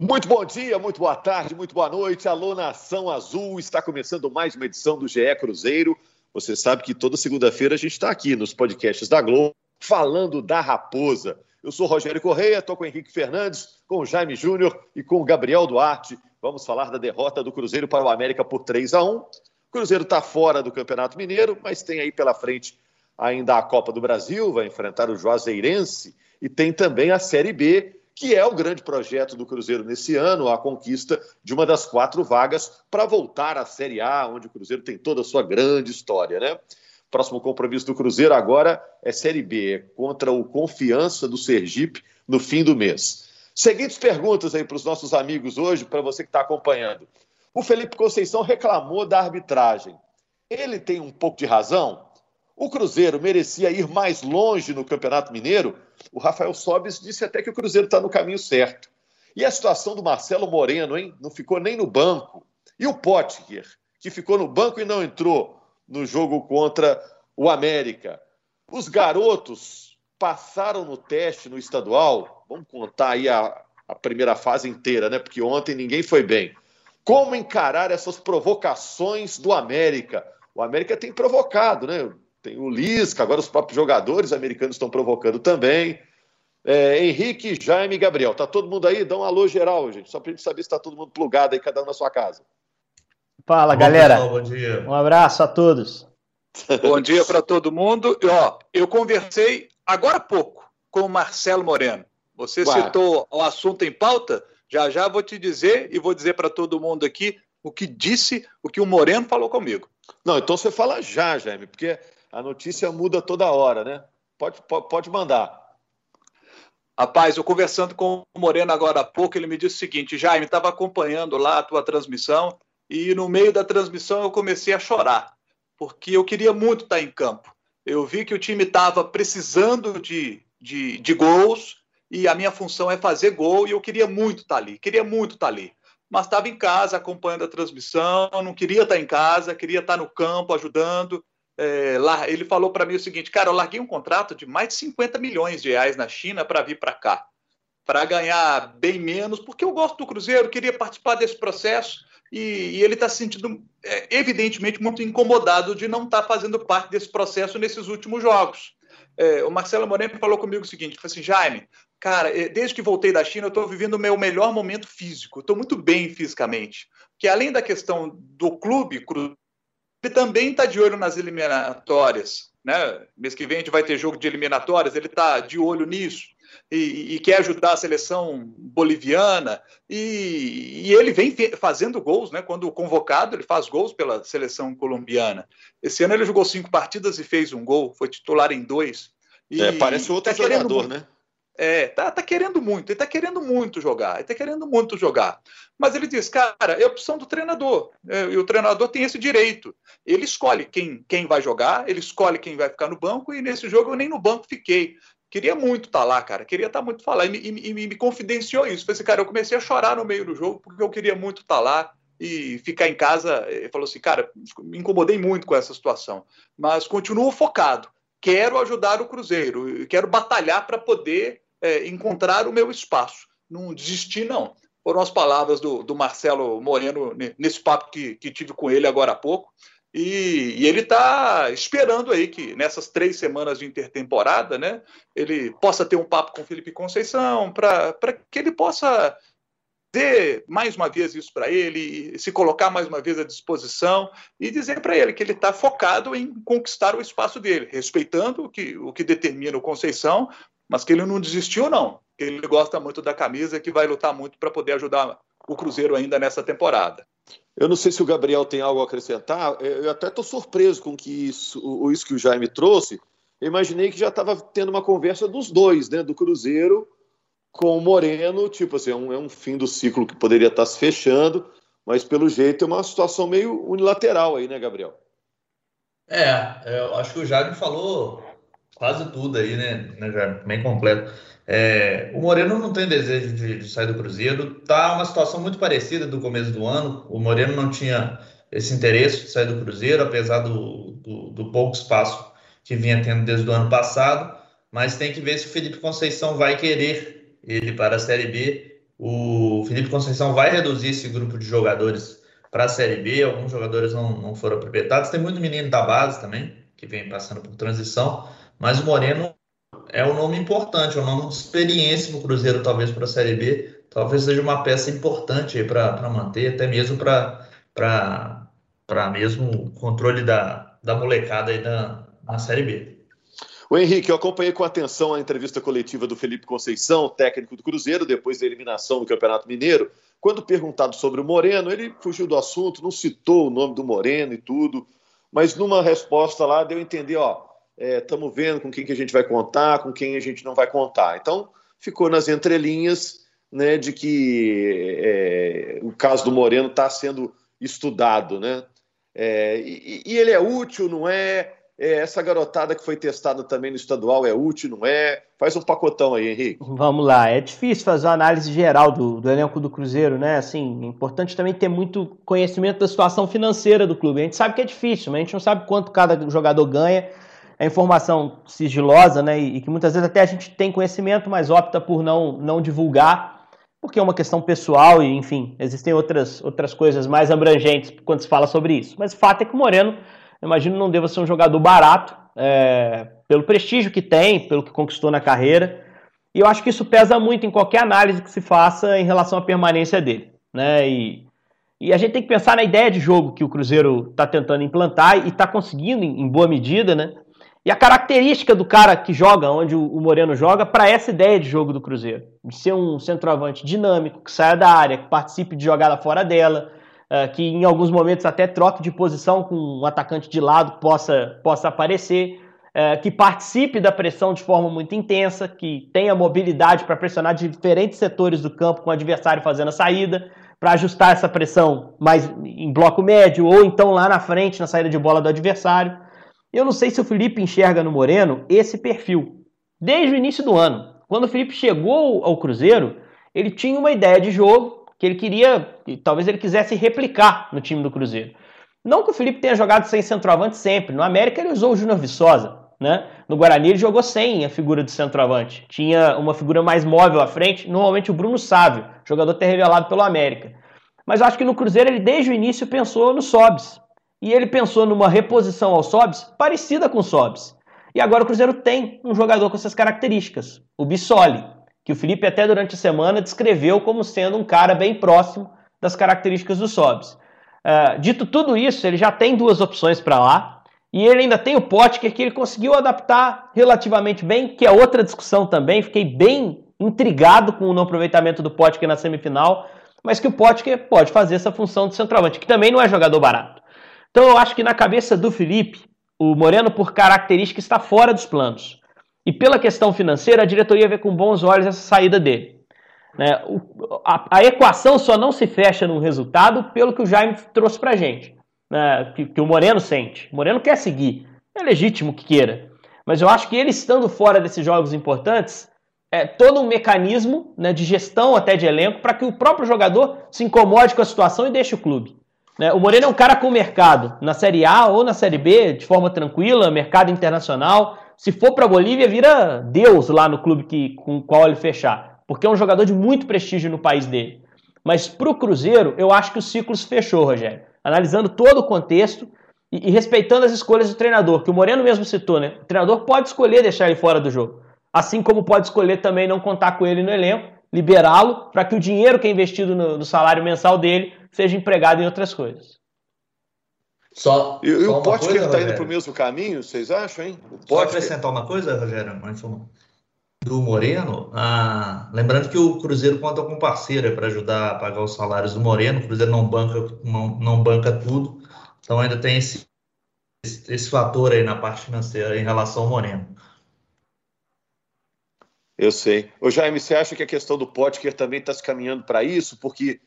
Muito bom dia, muito boa tarde, muito boa noite. Alô, Nação Azul, está começando mais uma edição do GE Cruzeiro. Você sabe que toda segunda-feira a gente está aqui nos podcasts da Globo falando da Raposa. Eu sou Rogério Correia, estou com o Henrique Fernandes, com o Jaime Júnior e com o Gabriel Duarte. Vamos falar da derrota do Cruzeiro para o América por 3 a 1 O Cruzeiro está fora do Campeonato Mineiro, mas tem aí pela frente ainda a Copa do Brasil, vai enfrentar o Juazeirense e tem também a Série B, que é o grande projeto do Cruzeiro nesse ano, a conquista de uma das quatro vagas para voltar à Série A, onde o Cruzeiro tem toda a sua grande história, né? Próximo compromisso do Cruzeiro agora é Série B, contra o Confiança do Sergipe no fim do mês. Seguintes perguntas aí para os nossos amigos hoje, para você que está acompanhando. O Felipe Conceição reclamou da arbitragem. Ele tem um pouco de razão? O Cruzeiro merecia ir mais longe no Campeonato Mineiro. O Rafael Sobis disse até que o Cruzeiro está no caminho certo. E a situação do Marcelo Moreno, hein? Não ficou nem no banco. E o Potker, que ficou no banco e não entrou no jogo contra o América. Os garotos passaram no teste no estadual. Vamos contar aí a, a primeira fase inteira, né? Porque ontem ninguém foi bem. Como encarar essas provocações do América? O América tem provocado, né? Tem o Lisca, agora os próprios jogadores americanos estão provocando também. É, Henrique, Jaime e Gabriel. Tá todo mundo aí? Dá um alô geral, gente, só para a gente saber se está todo mundo plugado aí, cada um na sua casa. Fala, bom, galera. Pessoal, bom dia. Um abraço a todos. bom dia para todo mundo. E, ó, eu conversei agora há pouco com o Marcelo Moreno. Você Ué. citou o assunto em pauta? Já já vou te dizer e vou dizer para todo mundo aqui o que disse, o que o Moreno falou comigo. Não, então você fala já, Jaime, porque a notícia muda toda hora, né? Pode, pode, mandar. Rapaz, eu conversando com o Moreno agora há pouco, ele me disse o seguinte: Jaime, estava acompanhando lá a tua transmissão e no meio da transmissão eu comecei a chorar, porque eu queria muito estar em campo. Eu vi que o time estava precisando de, de, de gols e a minha função é fazer gol e eu queria muito estar ali, queria muito estar ali. Mas estava em casa acompanhando a transmissão, não queria estar em casa, queria estar no campo ajudando é, lá, ele falou para mim o seguinte, cara, eu larguei um contrato de mais de 50 milhões de reais na China para vir para cá, para ganhar bem menos, porque eu gosto do Cruzeiro, queria participar desse processo e, e ele está se sentindo, é, evidentemente, muito incomodado de não estar tá fazendo parte desse processo nesses últimos jogos. É, o Marcelo Moreno falou comigo o seguinte, falou assim, Jaime, cara, é, desde que voltei da China, eu estou vivendo o meu melhor momento físico, estou muito bem fisicamente, que além da questão do clube, ele também está de olho nas eliminatórias. Né? Mês que vem a gente vai ter jogo de eliminatórias, ele está de olho nisso. E, e, quer ajudar a seleção boliviana e, e, ele vem fazendo gols, né? Quando convocado, ele faz gols pela seleção colombiana. Esse ano ele jogou cinco partidas e fez um gol, foi titular em dois. E é, parece outro tá jogador, né? É, tá, tá querendo muito, ele tá querendo muito jogar, ele tá querendo muito jogar. Mas ele diz, cara, é opção do treinador, é, e o treinador tem esse direito. Ele escolhe quem, quem vai jogar, ele escolhe quem vai ficar no banco, e nesse jogo eu nem no banco fiquei. Queria muito estar tá lá, cara, queria estar tá muito falar, e, me, e, me confidenciou isso. Falei assim, cara, eu comecei a chorar no meio do jogo, porque eu queria muito estar tá lá, e ficar em casa, ele falou assim, cara, me incomodei muito com essa situação, mas continuo focado, quero ajudar o Cruzeiro, quero batalhar para poder é, encontrar o meu espaço. Não desistir, não. Foram as palavras do, do Marcelo Moreno nesse papo que, que tive com ele agora há pouco. E, e, ele está esperando aí que nessas três semanas de intertemporada, né, ele possa ter um papo com Felipe Conceição, para que ele possa dizer mais uma vez isso para ele, se colocar mais uma vez à disposição e dizer para ele que ele está focado em conquistar o espaço dele, respeitando o que, o que determina o Conceição, mas que ele não desistiu, não. Ele gosta muito da camisa e que vai lutar muito para poder ajudar o Cruzeiro ainda nessa temporada. Eu não sei se o Gabriel tem algo a acrescentar. Eu até estou surpreso com que isso, o, isso que o Jaime trouxe. Eu imaginei que já estava tendo uma conversa dos dois, né? Do Cruzeiro com o Moreno. Tipo assim, é um, é um fim do ciclo que poderia estar tá se fechando, mas pelo jeito é uma situação meio unilateral aí, né, Gabriel? É, eu acho que o Jaime falou quase tudo aí, né, né já bem completo. É, o Moreno não tem desejo de, de, sair do Cruzeiro, tá uma situação muito parecida do começo do ano. O Moreno não tinha esse interesse de sair do Cruzeiro, apesar do, do, do pouco espaço que vinha tendo desde o ano passado. Mas tem que ver se o Felipe Conceição vai querer ele para a Série B o Felipe Conceição vai reduzir esse grupo de jogadores para a Série B. Alguns jogadores não, não foram aproveitados. Tem muito menino da base também, que vem passando por transição. Mas o Moreno é um nome importante, um nome de experiência no Cruzeiro, talvez para a Série B. Talvez seja uma peça importante para manter, até mesmo para mesmo controle da, da molecada aí na, na Série B. O Henrique, eu acompanhei com atenção a entrevista coletiva do Felipe Conceição, técnico do Cruzeiro, depois da eliminação do Campeonato Mineiro. Quando perguntado sobre o Moreno, ele fugiu do assunto, não citou o nome do Moreno e tudo, mas numa resposta lá deu a entender, ó, estamos é, vendo com quem que a gente vai contar, com quem a gente não vai contar. Então, ficou nas entrelinhas né, de que é, o caso do Moreno está sendo estudado, né? É, e, e, ele é útil, não é? É, essa garotada que foi testada também no estadual é útil, não é? Faz um pacotão aí, Henrique. Vamos lá. É difícil fazer uma análise geral do, do elenco do Cruzeiro, né? Assim, é importante também ter muito conhecimento da situação financeira do clube. A gente sabe que é difícil, mas a gente não sabe quanto cada jogador ganha. É informação sigilosa, né? E, que muitas vezes até a gente tem conhecimento, mas opta por não, não divulgar, porque é uma questão pessoal e, enfim, existem outras, outras coisas mais abrangentes quando se fala sobre isso. Mas o fato é que o Moreno imagino não deva ser um jogador barato, é, pelo prestígio que tem, pelo que conquistou na carreira. E eu acho que isso pesa muito em qualquer análise que se faça em relação à permanência dele. Né? E, e a gente tem que pensar na ideia de jogo que o Cruzeiro está tentando implantar e está conseguindo em, boa medida, né? E a característica do cara que joga onde o, Moreno joga para essa ideia de jogo do Cruzeiro. De ser um centroavante dinâmico, que saia da área, que participe de jogada fora dela, uh, que em alguns momentos até troque de posição com um atacante de lado possa, possa aparecer, uh, que participe da pressão de forma muito intensa, que tenha mobilidade para pressionar diferentes setores do campo com o adversário fazendo a saída, para ajustar essa pressão mais em bloco médio ou então lá na frente na saída de bola do adversário. Eu não sei se o Felipe enxerga no Moreno esse perfil. Desde o início do ano, quando o Felipe chegou ao Cruzeiro, ele tinha uma ideia de jogo que ele queria, que talvez ele quisesse replicar no time do Cruzeiro. Não que o Felipe tenha jogado sem centroavante sempre. No América ele usou o Júnior Viçosa. Né? No Guarani ele jogou sem a figura de centroavante. Tinha uma figura mais móvel à frente, normalmente o Bruno Sávio, jogador até revelado pelo América. Mas eu acho que no Cruzeiro ele desde o início pensou no Sobs. E ele pensou numa reposição ao Sobs parecida com o Sobs. E agora o Cruzeiro tem um jogador com essas características, o Bissoli que o Felipe até durante a semana descreveu como sendo um cara bem próximo das características do Sobs. Uh, dito tudo isso, ele já tem duas opções para lá, e ele ainda tem o Potker que ele conseguiu adaptar relativamente bem, que é outra discussão também, fiquei bem intrigado com o não aproveitamento do Potker na semifinal, mas que o Potker pode fazer essa função de centroavante, que também não é jogador barato. Então eu acho que na cabeça do Felipe, o Moreno, por característica, está fora dos planos. E pela questão financeira, a diretoria vê com bons olhos essa saída dele. Né? O, a, a, equação só não se fecha num resultado pelo que o Jaime trouxe para gente, né? que, que o Moreno sente. O Moreno quer seguir, é legítimo que queira. Mas eu acho que ele estando fora desses jogos importantes, é todo um mecanismo né, de gestão até de elenco para que o próprio jogador se incomode com a situação e deixe o clube. Né? O Moreno é um cara com mercado na Série A ou na Série B, de forma tranquila, mercado internacional. Se for para a Bolívia, vira Deus lá no clube que, com o qual ele fechar, porque é um jogador de muito prestígio no país dele. Mas para o Cruzeiro, eu acho que o ciclo se fechou, Rogério. Analisando todo o contexto e, e, respeitando as escolhas do treinador, que o Moreno mesmo citou, né? O treinador pode escolher deixar ele fora do jogo. Assim como pode escolher também não contar com ele no elenco, liberá-lo para que o dinheiro que é investido no, no salário mensal dele seja empregado em outras coisas. Só, e, só o Potker está indo para o mesmo caminho, vocês acham, hein? Pode acrescentar uma coisa, Rogério? Do Moreno, ah, lembrando que o Cruzeiro conta com parceira para ajudar a pagar os salários do Moreno. O Cruzeiro não banca, não, não banca tudo, então ainda tem esse, esse, esse fator aí na parte financeira em relação ao Moreno. Eu sei. Ô Jaime, você acha que a questão do Potker também está se caminhando para isso? Porque,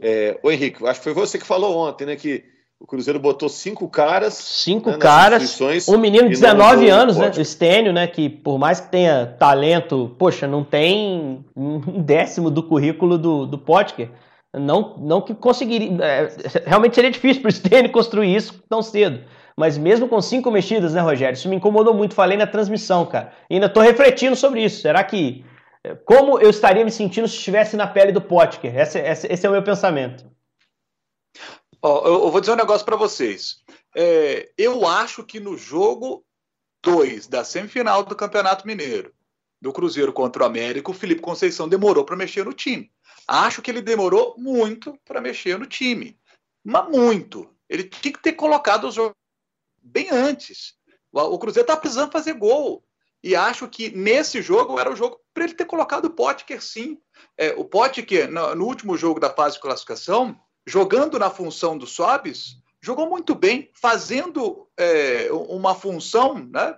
é, ô Henrique, acho que foi você que falou ontem, né? Que o Cruzeiro botou cinco caras. Cinco né, caras. Um menino de 19 anos, né? O Stênio, né? Que por mais que tenha talento, poxa, não tem um décimo do currículo do, do Potker. Não, não que conseguiria. É, realmente seria difícil para o Stênio construir isso tão cedo. Mas mesmo com cinco mexidas, né, Rogério? Isso me incomodou muito. Falei na transmissão, cara. E ainda estou refletindo sobre isso. Será que Como eu estaria me sentindo se estivesse na pele do Potker? Esse, esse, esse é o meu pensamento. Oh, eu, vou dizer um negócio para vocês. É, eu acho que no jogo 2 da semifinal do Campeonato Mineiro, do Cruzeiro contra o América, o Felipe Conceição demorou para mexer no time. Acho que ele demorou muito para mexer no time. Mas muito. Ele tinha que ter colocado o jogo bem antes. O Cruzeiro está precisando fazer gol. E acho que nesse jogo era o jogo para ele ter colocado o Potker, sim. É, o Potker, no, no, último jogo da fase de classificação, jogando na função do Sobis, jogou muito bem, fazendo é, uma função né,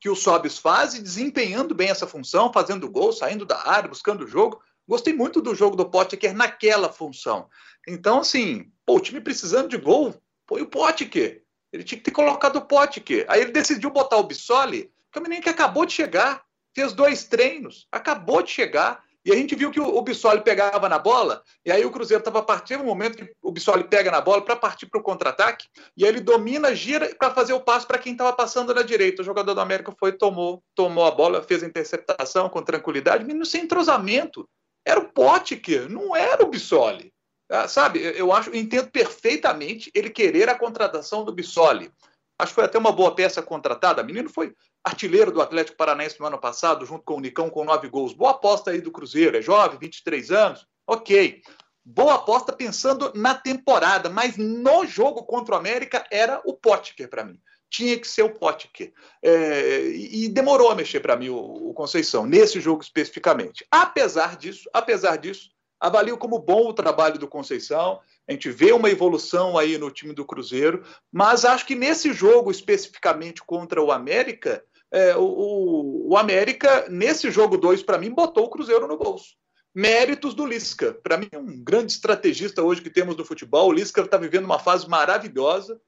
que o Sobis faz e desempenhando bem essa função, fazendo gol, saindo da área, buscando o jogo. Gostei muito do jogo do Potker naquela função. Então, assim, pô, o time precisando de gol, põe o Potker. Ele tinha que ter colocado o Potker. Aí ele decidiu botar o Bissoli, que acabou de chegar, fez dois treinos, acabou de chegar. E a gente viu que o, Bissoli pegava na bola, e aí o Cruzeiro estava partindo no momento que o Bissoli pega na bola para partir para o contra-ataque, e aí ele domina, gira para fazer o passo para quem estava passando na direita. O jogador do América foi, tomou, tomou a bola, fez a interceptação com tranquilidade, menino sem entrosamento. Era o Potker, não era o Bissoli. Ah, sabe, eu acho, eu entendo perfeitamente ele querer a contratação do Bissoli. Acho que foi até uma boa peça contratada. O menino foi artilheiro do Atlético Paranaense no ano passado, junto com o Nicão, com nove gols. Boa aposta aí do Cruzeiro. É jovem, 23 anos. Ok. Boa aposta pensando na temporada, mas no jogo contra o América era o Potker para mim. Tinha que ser o Potker. É, e demorou a mexer para mim o, o Conceição, nesse jogo especificamente. Apesar disso, apesar disso, avalio como bom o trabalho do Conceição. A gente vê uma evolução aí no time do Cruzeiro, mas acho que nesse jogo especificamente contra o América, é, o, o, América, nesse jogo 2, para mim, botou o Cruzeiro no bolso. Méritos do Lisca. Para mim, é um grande estrategista hoje que temos no futebol. O Lisca está vivendo uma fase maravilhosa.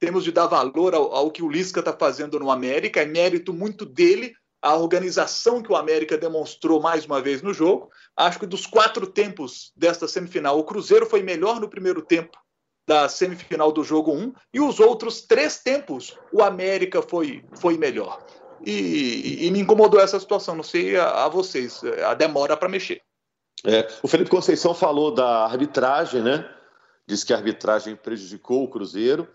Temos de dar valor ao, ao que o Lisca está fazendo no América. É mérito muito dele, a organização que o América demonstrou mais uma vez no jogo. Acho que dos quatro tempos desta semifinal, o Cruzeiro foi melhor no primeiro tempo da semifinal do jogo 1 e os outros três tempos o América foi, foi melhor. E, e me incomodou essa situação, não sei a, a vocês, a demora para mexer. É, o Felipe Conceição falou da arbitragem, né? Diz que a arbitragem prejudicou o Cruzeiro.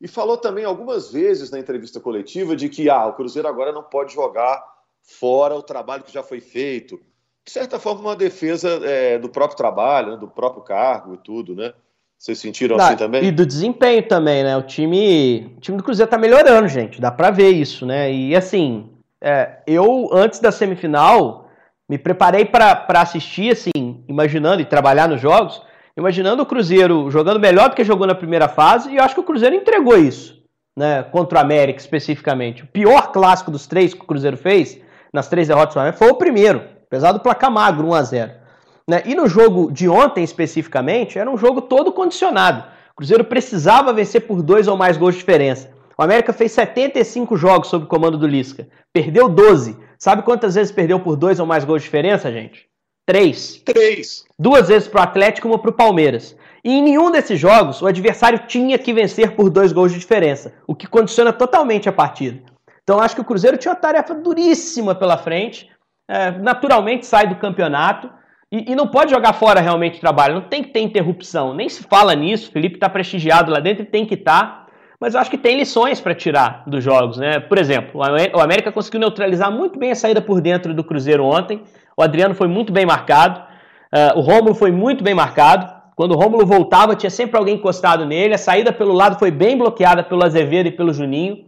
E falou também algumas vezes na entrevista coletiva de que ah, o Cruzeiro agora não pode jogar fora o trabalho que já foi feito de certa forma, uma defesa é, do próprio trabalho, né, do próprio cargo e tudo, né? Vocês sentiram Não, assim também? E do desempenho também, né? O time, o time do Cruzeiro tá melhorando, gente. Dá pra ver isso, né? E assim, é, eu, antes da semifinal, me preparei para assistir, assim, imaginando e trabalhar nos jogos, imaginando o Cruzeiro jogando melhor do que jogou na primeira fase, e eu acho que o Cruzeiro entregou isso, né? Contra o América, especificamente. O pior clássico dos três que o Cruzeiro fez, nas três derrotas do América, foi o primeiro apesar do placar magro, 1 a 0 né? E no jogo de ontem especificamente, era um jogo todo condicionado. O Cruzeiro precisava vencer por dois ou mais gols de diferença. O América fez 75 jogos sob o comando do Lisca. Perdeu 12. Sabe quantas vezes perdeu por dois ou mais gols de diferença, gente? Três. Três. Duas vezes para o Atlético e uma para o Palmeiras. E em nenhum desses jogos o adversário tinha que vencer por dois gols de diferença, o que condiciona totalmente a partida. Então acho que o Cruzeiro tinha uma tarefa duríssima pela frente é, naturalmente sai do campeonato e, e, não pode jogar fora realmente o trabalho, não tem que ter interrupção, nem se fala nisso, o Felipe está prestigiado lá dentro e tem que estar, tá, mas eu acho que tem lições para tirar dos jogos, né? Por exemplo, o América conseguiu neutralizar muito bem a saída por dentro do Cruzeiro ontem, o Adriano foi muito bem marcado, uh, o Rômulo foi muito bem marcado, quando o Rômulo voltava tinha sempre alguém encostado nele, a saída pelo lado foi bem bloqueada pelo Azevedo e pelo Juninho,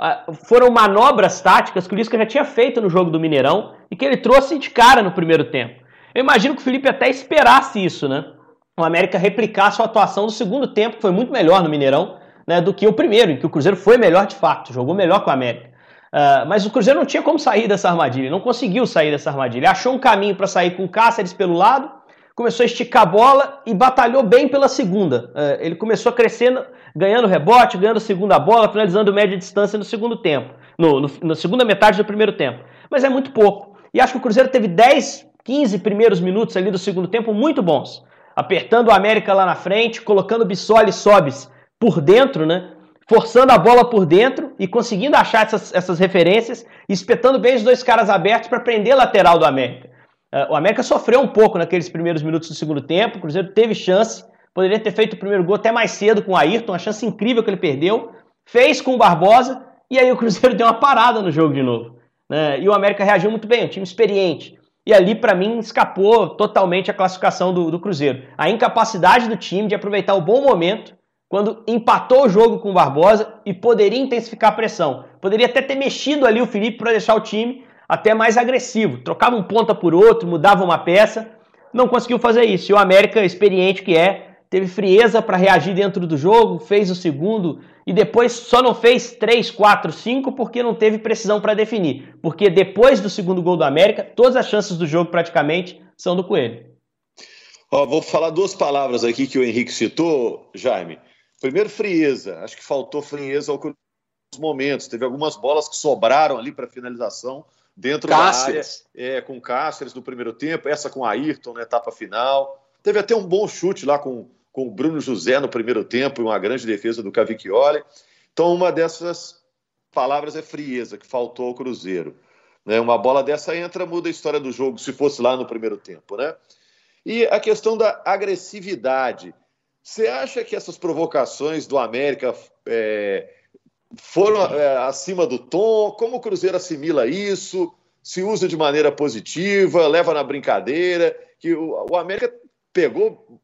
uh, foram manobras táticas que o Lisca já tinha feito no jogo do Mineirão, e que ele trouxe de cara no primeiro tempo. Eu imagino que o Felipe até esperasse isso, né? O América replicar sua atuação do segundo tempo, que foi muito melhor no Mineirão, né, do que o primeiro, em que o Cruzeiro foi melhor de fato, jogou melhor que o América. Uh, mas o Cruzeiro não tinha como sair dessa armadilha, não conseguiu sair dessa armadilha. Achou um caminho para sair com o Cáceres pelo lado, começou a esticar a bola e batalhou bem pela segunda. Uh, ele começou a crescer, ganhando rebote, ganhando segunda bola, finalizando média distância no segundo tempo, no, no, na segunda metade do primeiro tempo. Mas é muito pouco. E acho que o Cruzeiro teve 10, 15 primeiros minutos ali do segundo tempo muito bons. Apertando o América lá na frente, colocando o Bissoli Sobis por dentro, né? Forçando a bola por dentro e conseguindo achar essas, essas referências, espetando bem os dois caras abertos para prender a lateral do América. Uh, o América sofreu um pouco naqueles primeiros minutos do segundo tempo, o Cruzeiro teve chance, poderia ter feito o primeiro gol até mais cedo com o Ayrton, uma chance incrível que ele perdeu, fez com o Barbosa, e aí o Cruzeiro deu uma parada no jogo de novo. Né? E o América reagiu muito bem, um time experiente. E ali, para mim, escapou totalmente a classificação do, do Cruzeiro. A incapacidade do time de aproveitar o bom momento quando empatou o jogo com o Barbosa e poderia intensificar a pressão. Poderia até ter mexido ali o Felipe para deixar o time até mais agressivo. Trocava um ponta por outro, mudava uma peça. Não conseguiu fazer isso. E o América, experiente que é, teve frieza para reagir dentro do jogo, fez o segundo e depois só não fez 3, 4, 5 porque não teve precisão para definir. Porque depois do segundo gol do América, todas as chances do jogo praticamente são do Coelho. Ó, vou falar duas palavras aqui que o Henrique citou, Jaime. Primeiro, frieza. Acho que faltou frieza alguns momentos. Teve algumas bolas que sobraram ali para finalização dentro Cáceres. da área. É, com Cáceres no primeiro tempo, essa com Ayrton na etapa final. Teve até um bom chute lá com, com o Bruno José no primeiro tempo e uma grande defesa do Cavicchioli. Então, uma dessas palavras é frieza, que faltou ao Cruzeiro. Né? Uma bola dessa entra, muda a história do jogo, se fosse lá no primeiro tempo. Né? E a questão da agressividade. Você acha que essas provocações do América é, foram é, acima do tom? Como o Cruzeiro assimila isso? Se usa de maneira positiva, leva na brincadeira? Que o, o América pegou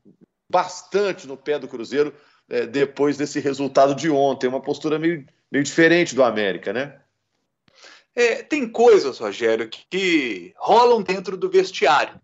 bastante no pé do Cruzeiro é, depois desse resultado de ontem. Uma postura meio, meio diferente do América, né? É, tem coisas, Rogério, que, que rolam dentro do vestiário.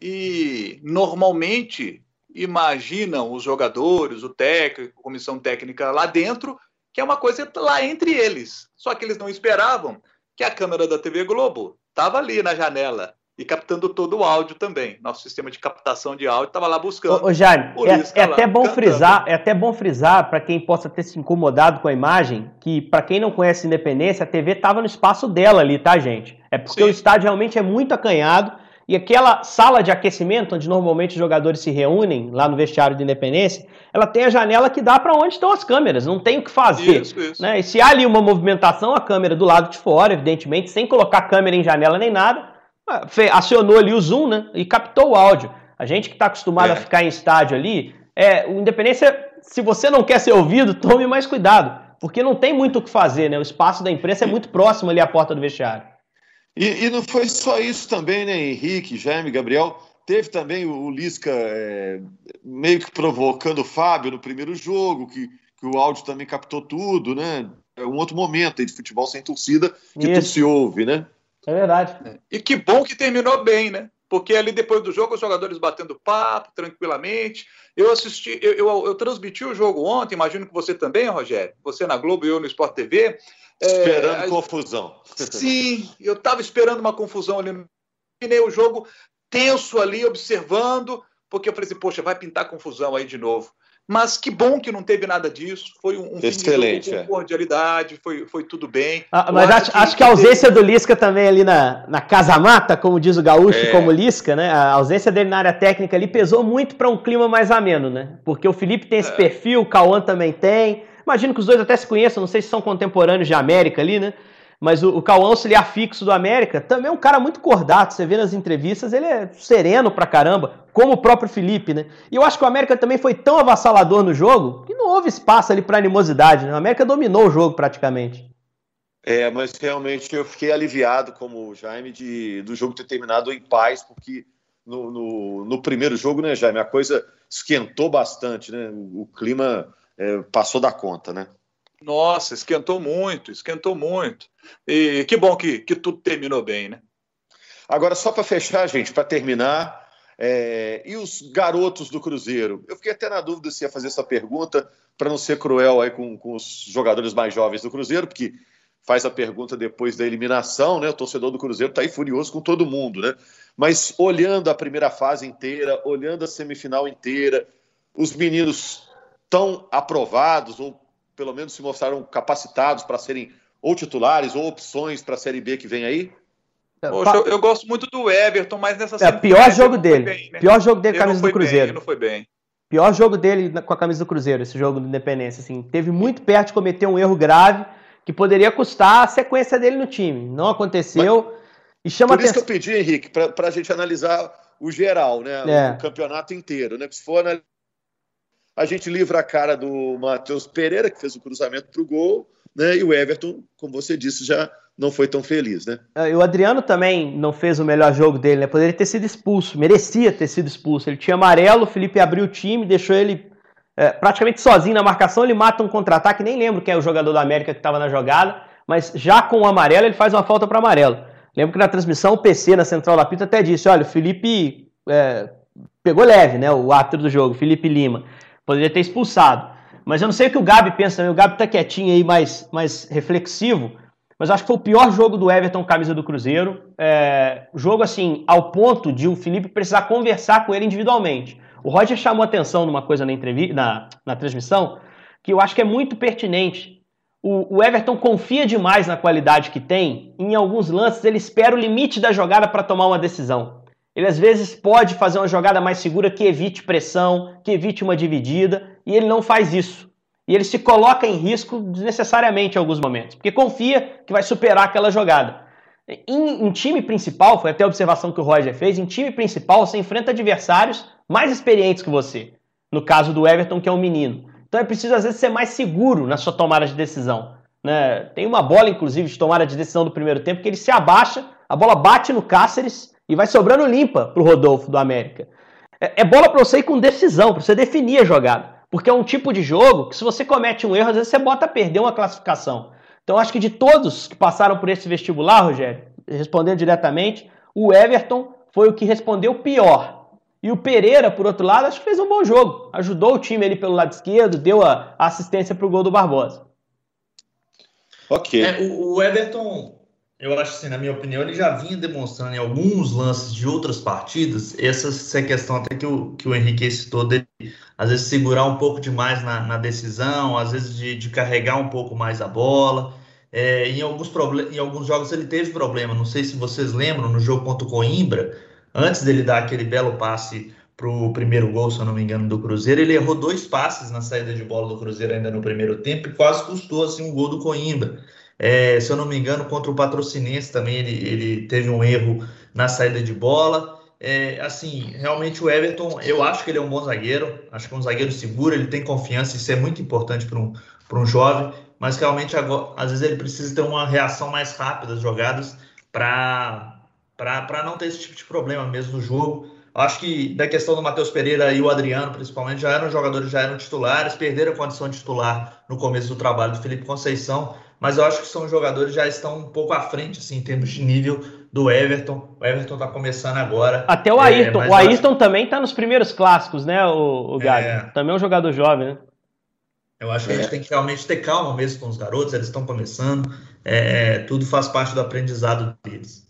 E normalmente imaginam os jogadores, o técnico, a comissão técnica lá dentro, que é uma coisa lá entre eles. Só que eles não esperavam que a câmera da TV Globo estava ali na janela e captando todo o áudio também. Nosso sistema de captação de áudio estava lá buscando. Ô, ô Jaime, é, é até bom frisar, é até bom frisar para quem possa ter se incomodado com a imagem, que para quem não conhece Independência, a TV estava no espaço dela ali, tá, gente? É porque Sim. o estádio realmente é muito acanhado e aquela sala de aquecimento, onde normalmente os jogadores se reúnem, lá no vestiário de Independência, ela tem a janela que dá para onde estão as câmeras, não tem o que fazer. Isso, isso. Né? E se há ali uma movimentação, a câmera do lado de fora, evidentemente, sem colocar câmera em janela nem nada, acionou ali o zoom né? e captou o áudio. A gente que está acostumado é. a ficar em estádio ali, é, o Independência, se você não quer ser ouvido, tome mais cuidado, porque não tem muito o que fazer, né? O espaço da imprensa é muito próximo ali à porta do vestiário. E, e, não foi só isso também, né, Henrique, Jaime, Gabriel? Teve também o, Lisca é, meio que provocando o Fábio no primeiro jogo, que, que o áudio também captou tudo, né? É um outro momento aí de futebol sem torcida que isso. tudo se ouve, né? É verdade. E que bom que terminou bem, né? Porque ali depois do jogo, os jogadores batendo papo tranquilamente. Eu assisti, eu, eu, eu transmiti o jogo ontem, imagino que você também, Rogério. Você na Globo e eu no Sport TV. Esperando é, confusão. Sim, eu estava esperando uma confusão ali. Terminei o jogo tenso ali, observando, porque eu falei assim, poxa, vai pintar confusão aí de novo. Mas que bom que não teve nada disso. Foi um, um Excelente, com é. cordialidade, foi, foi tudo bem. Ah, mas acho, que, acho que, a ausência teve... do Lisca também ali na, na casa mata, como diz o gaúcho, é. como Lisca, né? A ausência dele na área técnica ali pesou muito para um clima mais ameno, né? Porque o Felipe tem esse é. perfil, o Cauã também tem. Imagino que os dois até se conheçam, não sei se são contemporâneos de América ali, né? Mas o, o Cauã, auxiliar fixo do América, também é um cara muito cordato. Você vê nas entrevistas, ele é sereno pra caramba, como o próprio Felipe, né? E eu acho que o América também foi tão avassalador no jogo que não houve espaço ali pra animosidade, né? O América dominou o jogo praticamente. É, mas realmente eu fiquei aliviado, como o Jaime, de, do jogo ter terminado em paz, porque no, no, no primeiro jogo, né, Jaime, a coisa esquentou bastante, né? O, o clima é, passou da conta, né? Nossa, esquentou muito, esquentou muito. E que bom que, que tudo terminou bem, né? Agora, só para fechar, gente, para terminar, é... e os garotos do Cruzeiro? Eu fiquei até na dúvida se ia fazer essa pergunta para não ser cruel aí com, com os jogadores mais jovens do Cruzeiro, porque faz a pergunta depois da eliminação, né? O torcedor do Cruzeiro está aí furioso com todo mundo, né? Mas olhando a primeira fase inteira, olhando a semifinal inteira, os meninos estão aprovados ou pelo menos se mostraram capacitados para serem ou titulares ou opções para a Série B que vem aí? É, Poxa, eu, eu, gosto muito do Everton, mas nessa É, pior jogo dele. Bem, né? Pior jogo dele com a camisa do Cruzeiro. Bem, não foi bem. Pior jogo dele com a camisa do Cruzeiro, esse jogo do Independência. Assim, teve muito perto de cometer um erro grave que poderia custar a sequência dele no time. Não aconteceu. E chama Por isso que eu pedi, Henrique, para a gente analisar o geral, né? É. O campeonato inteiro, né? Se for analisar, a gente livra a cara do Matheus Pereira, que fez o cruzamento para o gol, né? E o Everton, como você disse, já não foi tão feliz, né? É, e o Adriano também não fez o melhor jogo dele, né? Poderia ter sido expulso, merecia ter sido expulso. Ele tinha amarelo, o Felipe abriu o time, deixou ele é, praticamente sozinho na marcação, ele mata um contra-ataque, nem lembro quem é o jogador da América que estava na jogada, mas já com o amarelo ele faz uma falta para amarelo. Lembro que na transmissão o PC na central da pista até disse: olha, o Felipe é, pegou leve, né? O árbitro do jogo, Felipe Lima. Poderia ter expulsado. Mas eu não sei o que o Gabi pensa também. O Gabi tá quietinho aí, mais, mais reflexivo. Mas acho que foi o pior jogo do Everton camisa do Cruzeiro. É, jogo assim, ao ponto de o Felipe precisar conversar com ele individualmente. O Roger chamou atenção numa coisa na, entrevista, na, na transmissão que eu acho que é muito pertinente o, Everton confia demais na qualidade que tem. Em alguns lances, ele espera o limite da jogada para tomar uma decisão. Ele às vezes pode fazer uma jogada mais segura que evite pressão, que evite uma dividida, e ele não faz isso. E ele se coloca em risco desnecessariamente em alguns momentos, porque confia que vai superar aquela jogada. Em, em time principal, foi até a observação que o Roger fez, em time principal você enfrenta adversários mais experientes que você. No caso do Everton, que é um menino. Então é preciso, às vezes, ser mais seguro na sua tomada de decisão. Né? Tem uma bola, inclusive, de tomada de decisão do primeiro tempo, que ele se abaixa, a bola bate no Cáceres e vai sobrando limpa para o Rodolfo do América. É, é bola para você ir com decisão, para você definir a jogada. Porque é um tipo de jogo que, se você comete um erro, às vezes você bota a perder uma classificação. Então, acho que de todos que passaram por esse vestibular, Rogério, respondendo diretamente, o Everton foi o que respondeu pior. E o Pereira, por outro lado, acho que fez um bom jogo. Ajudou o time ali pelo lado esquerdo, deu a assistência para o gol do Barbosa. Ok. É, o, o, Everton, eu acho assim, na minha opinião, ele já vinha demonstrando em alguns lances de outras partidas essa, essa questão até que o, que o Henrique citou dele, às vezes segurar um pouco demais na, na decisão, às vezes de, de, carregar um pouco mais a bola. É, em, alguns em alguns jogos ele teve problema, não sei se vocês lembram, no jogo contra o Coimbra, antes dele dar aquele belo passe para o primeiro gol, se eu não me engano, do Cruzeiro, ele errou dois passes na saída de bola do Cruzeiro ainda no primeiro tempo e quase custou assim, um gol do Coimbra. É, se eu não me engano, contra o Patrocinense também ele, ele teve um erro na saída de bola. É, assim, realmente o Everton, eu acho que ele é um bom zagueiro, acho que é um zagueiro seguro, ele tem confiança, isso é muito importante para um, um jovem, mas realmente agora, às vezes ele precisa ter uma reação mais rápida às jogadas para não ter esse tipo de problema mesmo no jogo. Acho que da questão do Matheus Pereira e o Adriano, principalmente, já eram jogadores, já eram titulares, perderam a condição de titular no começo do trabalho do Felipe Conceição, mas eu acho que são jogadores que já estão um pouco à frente, assim, em termos de nível do Everton. O Everton está começando agora. Até o Ayrton. É, o Ayrton acho... também está nos primeiros clássicos, né, o, o Gabi? É... Também é um jogador jovem, né? Eu acho que a gente é. tem que realmente ter calma mesmo com os garotos, eles estão começando, é, tudo faz parte do aprendizado deles.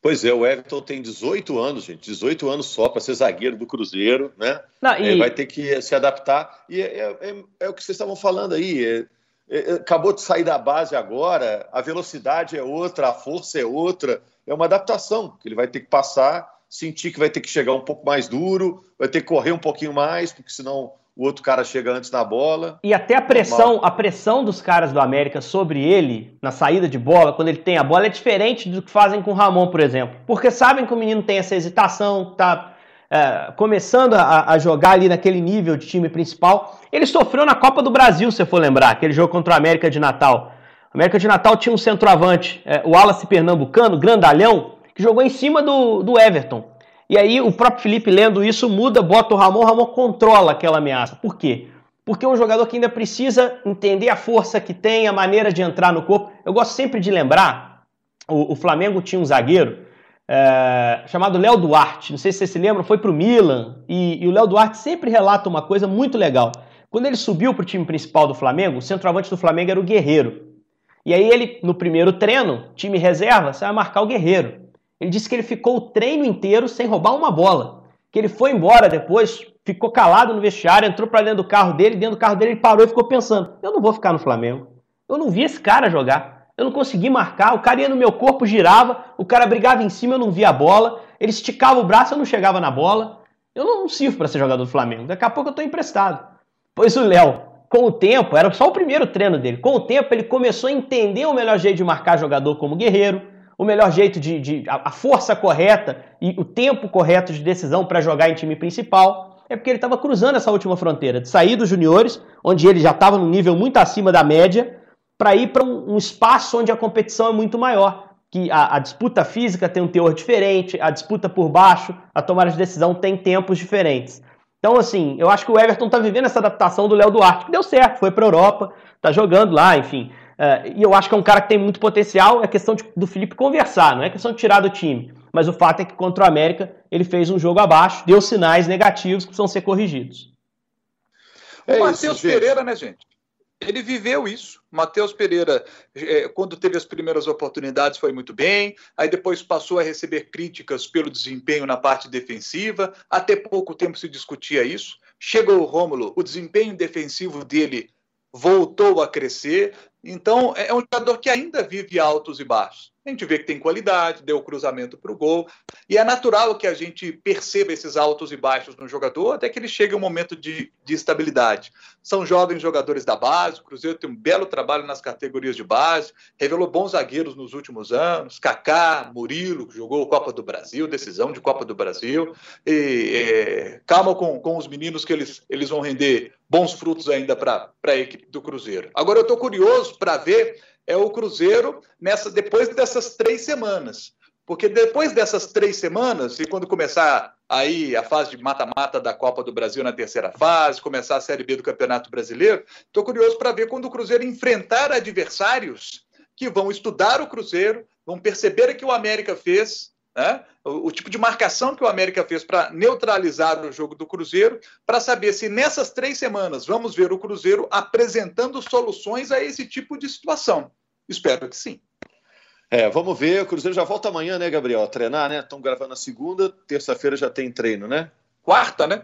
Pois é, o Everton tem 18 anos, gente, 18 anos só para ser zagueiro do Cruzeiro, né? Não, e... é, vai ter que se adaptar. E é, é, é, é o que vocês estavam falando aí. É, é, acabou de sair da base agora, a velocidade é outra, a força é outra. É uma adaptação que ele vai ter que passar, sentir que vai ter que chegar um pouco mais duro, vai ter que correr um pouquinho mais, porque senão o outro cara chega antes na bola. E até a pressão, a pressão dos caras do América sobre ele na saída de bola, quando ele tem a bola, é diferente do que fazem com o Ramon, por exemplo. Porque sabem que o menino tem essa hesitação, tá é, começando a, a, jogar ali naquele nível de time principal. Ele sofreu na Copa do Brasil, se for lembrar, aquele jogo contra o América de Natal. O América de Natal tinha um centroavante, é, o Wallace Pernambucano, grandalhão, que jogou em cima do, do Everton. E aí o próprio Felipe lendo isso muda, bota o Ramon, o Ramon controla aquela ameaça. Por quê? Porque é um jogador que ainda precisa entender a força que tem, a maneira de entrar no corpo. Eu gosto sempre de lembrar, o, o Flamengo tinha um zagueiro é, chamado Léo Duarte, não sei se você se lembra, foi para o Milan, e, e o Léo Duarte sempre relata uma coisa muito legal. Quando ele subiu para o time principal do Flamengo, o centroavante do Flamengo era o Guerreiro. E aí ele, no primeiro treino, time reserva, você vai marcar o Guerreiro. Ele disse que ele ficou o treino inteiro sem roubar uma bola. Que ele foi embora depois, ficou calado no vestiário, entrou para dentro do carro dele, dentro do carro dele ele parou e ficou pensando: eu não vou ficar no Flamengo. Eu não vi esse cara jogar. Eu não consegui marcar. O cara ia no meu corpo, girava, o cara brigava em cima, eu não via a bola. Ele esticava o braço, eu não chegava na bola. Eu não sirvo para ser jogador do Flamengo. Daqui a pouco eu estou emprestado. Pois o Léo, com o tempo, era só o primeiro treino dele. Com o tempo, ele começou a entender o melhor jeito de marcar jogador como guerreiro, o melhor jeito de, de a, força correta e o tempo correto de decisão para jogar em time principal, é porque ele estava cruzando essa última fronteira, de sair dos juniores, onde ele já estava num nível muito acima da média, para ir para um, um, espaço onde a competição é muito maior, que a, a, disputa física tem um teor diferente, a disputa por baixo, a tomada de decisão tem tempos diferentes. Então, assim, eu acho que o Everton está vivendo essa adaptação do Léo Duarte, que deu certo, foi para a Europa, está jogando lá, enfim. Uh, e eu acho que é um cara que tem muito potencial, é questão de, do Felipe conversar, não é questão de tirar do time. Mas o fato é que contra o América ele fez um jogo abaixo, deu sinais negativos que precisam ser corrigidos. É o Matheus Pereira, né, gente? Ele viveu isso. Matheus Pereira, é, quando teve as primeiras oportunidades, foi muito bem. Aí depois passou a receber críticas pelo desempenho na parte defensiva. Até pouco tempo se discutia isso. Chegou o Rômulo, o desempenho defensivo dele voltou a crescer. Então, é um jogador que ainda vive altos e baixos. A gente vê que tem qualidade, deu cruzamento para o gol. E é natural que a gente perceba esses altos e baixos no jogador até que ele chegue um momento de, de estabilidade. São jovens jogadores da base, o Cruzeiro tem um belo trabalho nas categorias de base, revelou bons zagueiros nos últimos anos, Kaká, Murilo, que jogou Copa do Brasil, decisão de Copa do Brasil. E, é, calma com, com os meninos que eles, eles vão render bons frutos ainda para a equipe do Cruzeiro. Agora eu estou curioso para ver é o Cruzeiro nessa depois dessas três semanas. Porque depois dessas três semanas, e quando começar aí a fase de mata-mata da Copa do Brasil na terceira fase, começar a Série B do Campeonato Brasileiro, estou curioso para ver quando o Cruzeiro enfrentar adversários que vão estudar o Cruzeiro, vão perceber o que o América fez, né? o, o tipo de marcação que o América fez para neutralizar o jogo do Cruzeiro, para saber se nessas três semanas vamos ver o Cruzeiro apresentando soluções a esse tipo de situação. Espero que sim. É, vamos ver. O Cruzeiro já volta amanhã, né, Gabriel? A treinar, né? Estão gravando na segunda, terça-feira já tem treino, né? Quarta, né?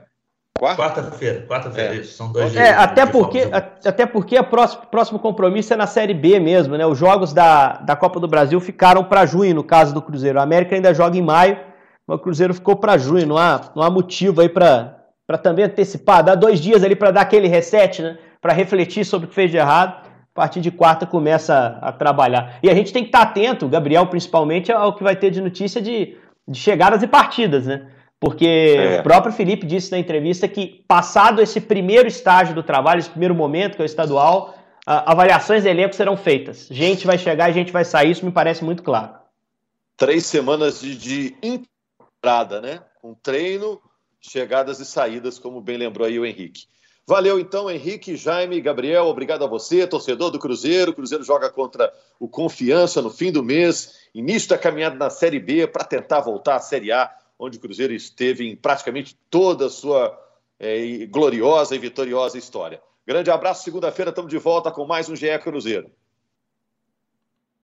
Quarta-feira, quarta-feira, é. são dois dias. É, até porque, até porque o próximo, próximo compromisso é na Série B mesmo, né? Os jogos da, da Copa do Brasil ficaram para junho, no caso do Cruzeiro. A América ainda joga em maio, mas o Cruzeiro ficou para junho. Não há, não há motivo aí para também antecipar, dar dois dias ali para dar aquele reset, né? Para refletir sobre o que fez de errado a partir de quarta começa a, trabalhar. E a gente tem que estar atento, o Gabriel principalmente, ao que vai ter de notícia de, de chegadas e partidas, né? Porque é. o próprio Felipe disse na entrevista que, passado esse primeiro estágio do trabalho, esse primeiro momento, que é o estadual, avaliações de elenco serão feitas. Gente vai chegar e gente vai sair, isso me parece muito claro. Três semanas de, de entrada, né? Com treino, chegadas e saídas, como bem lembrou aí o Henrique. Valeu então, Henrique, Jaime, Gabriel, obrigado a você, torcedor do Cruzeiro. O Cruzeiro joga contra o Confiança no fim do mês, início da caminhada na Série B para tentar voltar à Série A, onde o Cruzeiro esteve em praticamente toda a sua é, gloriosa e vitoriosa história. Grande abraço, segunda-feira estamos de volta com mais um GE Cruzeiro.